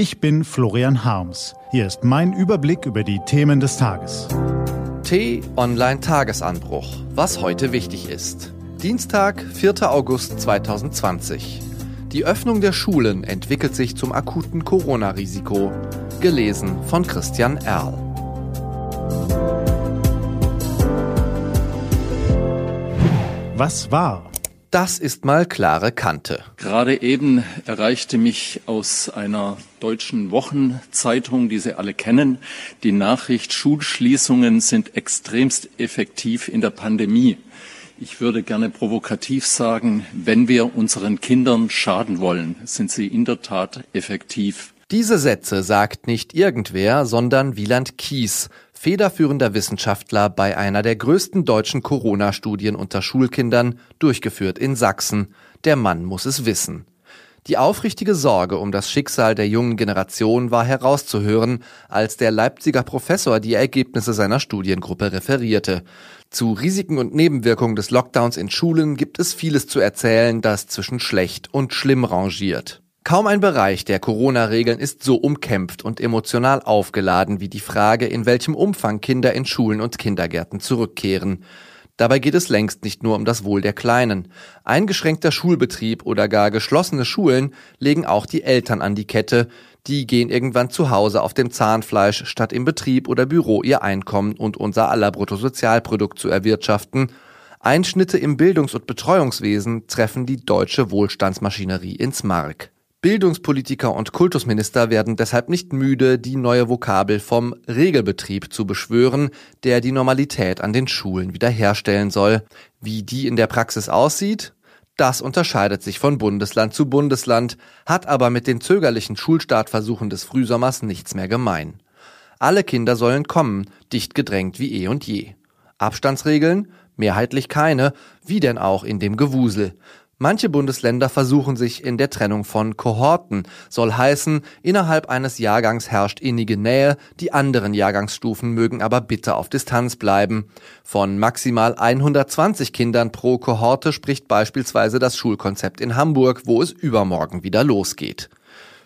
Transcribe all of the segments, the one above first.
Ich bin Florian Harms. Hier ist mein Überblick über die Themen des Tages. T-Online-Tagesanbruch. Was heute wichtig ist. Dienstag, 4. August 2020. Die Öffnung der Schulen entwickelt sich zum akuten Corona-Risiko. Gelesen von Christian Erl. Was war? Das ist mal klare Kante. Gerade eben erreichte mich aus einer deutschen Wochenzeitung, die Sie alle kennen, die Nachricht, Schulschließungen sind extremst effektiv in der Pandemie. Ich würde gerne provokativ sagen, wenn wir unseren Kindern schaden wollen, sind sie in der Tat effektiv. Diese Sätze sagt nicht irgendwer, sondern Wieland Kies, federführender Wissenschaftler bei einer der größten deutschen Corona-Studien unter Schulkindern, durchgeführt in Sachsen. Der Mann muss es wissen. Die aufrichtige Sorge um das Schicksal der jungen Generation war herauszuhören, als der Leipziger Professor die Ergebnisse seiner Studiengruppe referierte. Zu Risiken und Nebenwirkungen des Lockdowns in Schulen gibt es vieles zu erzählen, das zwischen schlecht und schlimm rangiert. Kaum ein Bereich der Corona-Regeln ist so umkämpft und emotional aufgeladen wie die Frage, in welchem Umfang Kinder in Schulen und Kindergärten zurückkehren. Dabei geht es längst nicht nur um das Wohl der Kleinen. Eingeschränkter Schulbetrieb oder gar geschlossene Schulen legen auch die Eltern an die Kette. Die gehen irgendwann zu Hause auf dem Zahnfleisch, statt im Betrieb oder Büro ihr Einkommen und unser aller Bruttosozialprodukt zu erwirtschaften. Einschnitte im Bildungs- und Betreuungswesen treffen die deutsche Wohlstandsmaschinerie ins Mark. Bildungspolitiker und Kultusminister werden deshalb nicht müde, die neue Vokabel vom Regelbetrieb zu beschwören, der die Normalität an den Schulen wiederherstellen soll. Wie die in der Praxis aussieht? Das unterscheidet sich von Bundesland zu Bundesland, hat aber mit den zögerlichen Schulstartversuchen des Frühsommers nichts mehr gemein. Alle Kinder sollen kommen, dicht gedrängt wie eh und je. Abstandsregeln? Mehrheitlich keine, wie denn auch in dem Gewusel. Manche Bundesländer versuchen sich in der Trennung von Kohorten, soll heißen, innerhalb eines Jahrgangs herrscht innige Nähe, die anderen Jahrgangsstufen mögen aber bitte auf Distanz bleiben. Von maximal 120 Kindern pro Kohorte spricht beispielsweise das Schulkonzept in Hamburg, wo es übermorgen wieder losgeht.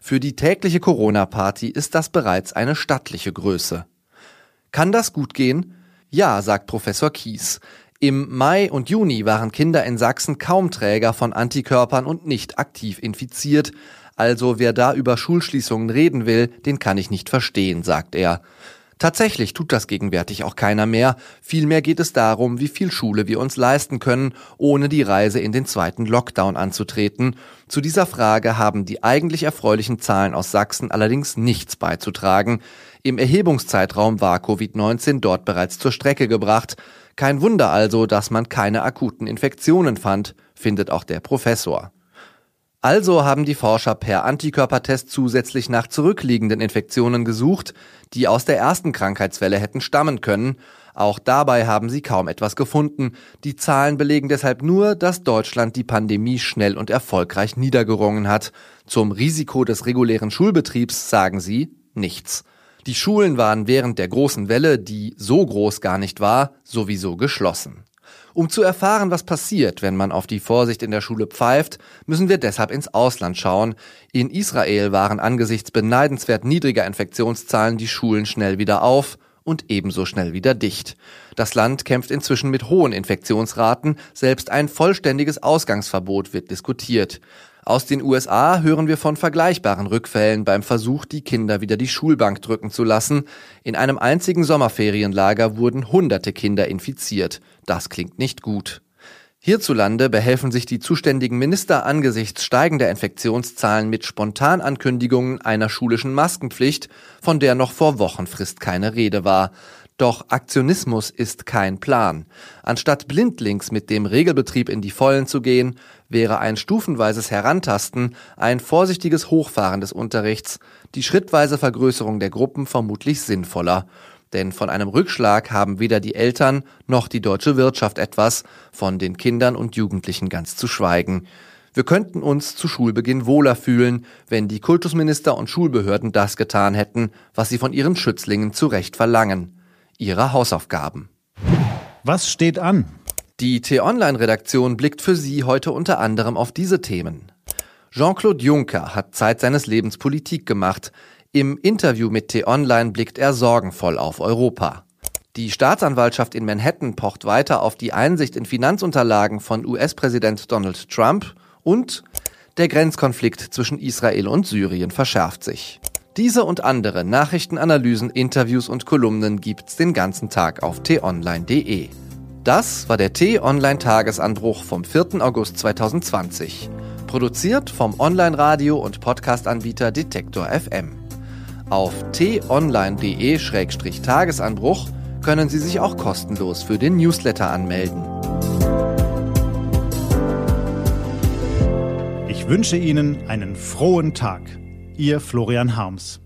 Für die tägliche Corona-Party ist das bereits eine stattliche Größe. Kann das gut gehen? Ja, sagt Professor Kies. Im Mai und Juni waren Kinder in Sachsen kaum Träger von Antikörpern und nicht aktiv infiziert. Also wer da über Schulschließungen reden will, den kann ich nicht verstehen, sagt er. Tatsächlich tut das gegenwärtig auch keiner mehr. Vielmehr geht es darum, wie viel Schule wir uns leisten können, ohne die Reise in den zweiten Lockdown anzutreten. Zu dieser Frage haben die eigentlich erfreulichen Zahlen aus Sachsen allerdings nichts beizutragen. Im Erhebungszeitraum war Covid-19 dort bereits zur Strecke gebracht. Kein Wunder also, dass man keine akuten Infektionen fand, findet auch der Professor. Also haben die Forscher per Antikörpertest zusätzlich nach zurückliegenden Infektionen gesucht, die aus der ersten Krankheitswelle hätten stammen können. Auch dabei haben sie kaum etwas gefunden. Die Zahlen belegen deshalb nur, dass Deutschland die Pandemie schnell und erfolgreich niedergerungen hat. Zum Risiko des regulären Schulbetriebs sagen sie nichts. Die Schulen waren während der großen Welle, die so groß gar nicht war, sowieso geschlossen. Um zu erfahren, was passiert, wenn man auf die Vorsicht in der Schule pfeift, müssen wir deshalb ins Ausland schauen. In Israel waren angesichts beneidenswert niedriger Infektionszahlen die Schulen schnell wieder auf und ebenso schnell wieder dicht. Das Land kämpft inzwischen mit hohen Infektionsraten, selbst ein vollständiges Ausgangsverbot wird diskutiert. Aus den USA hören wir von vergleichbaren Rückfällen beim Versuch, die Kinder wieder die Schulbank drücken zu lassen. In einem einzigen Sommerferienlager wurden hunderte Kinder infiziert. Das klingt nicht gut. Hierzulande behelfen sich die zuständigen Minister angesichts steigender Infektionszahlen mit Spontanankündigungen einer schulischen Maskenpflicht, von der noch vor Wochenfrist keine Rede war. Doch Aktionismus ist kein Plan. Anstatt blindlings mit dem Regelbetrieb in die Vollen zu gehen, wäre ein stufenweises Herantasten, ein vorsichtiges Hochfahren des Unterrichts, die schrittweise Vergrößerung der Gruppen vermutlich sinnvoller. Denn von einem Rückschlag haben weder die Eltern noch die deutsche Wirtschaft etwas, von den Kindern und Jugendlichen ganz zu schweigen. Wir könnten uns zu Schulbeginn wohler fühlen, wenn die Kultusminister und Schulbehörden das getan hätten, was sie von ihren Schützlingen zu Recht verlangen ihrer Hausaufgaben. Was steht an? Die T-Online-Redaktion blickt für Sie heute unter anderem auf diese Themen. Jean-Claude Juncker hat Zeit seines Lebens Politik gemacht. Im Interview mit T-Online blickt er sorgenvoll auf Europa. Die Staatsanwaltschaft in Manhattan pocht weiter auf die Einsicht in Finanzunterlagen von US-Präsident Donald Trump und der Grenzkonflikt zwischen Israel und Syrien verschärft sich. Diese und andere Nachrichtenanalysen, Interviews und Kolumnen gibt's den ganzen Tag auf t-online.de. Das war der T-Online-Tagesanbruch vom 4. August 2020. Produziert vom Online-Radio- und Podcast-Anbieter Detektor FM. Auf t-online.de-tagesanbruch können Sie sich auch kostenlos für den Newsletter anmelden. Ich wünsche Ihnen einen frohen Tag. Ihr Florian Harms.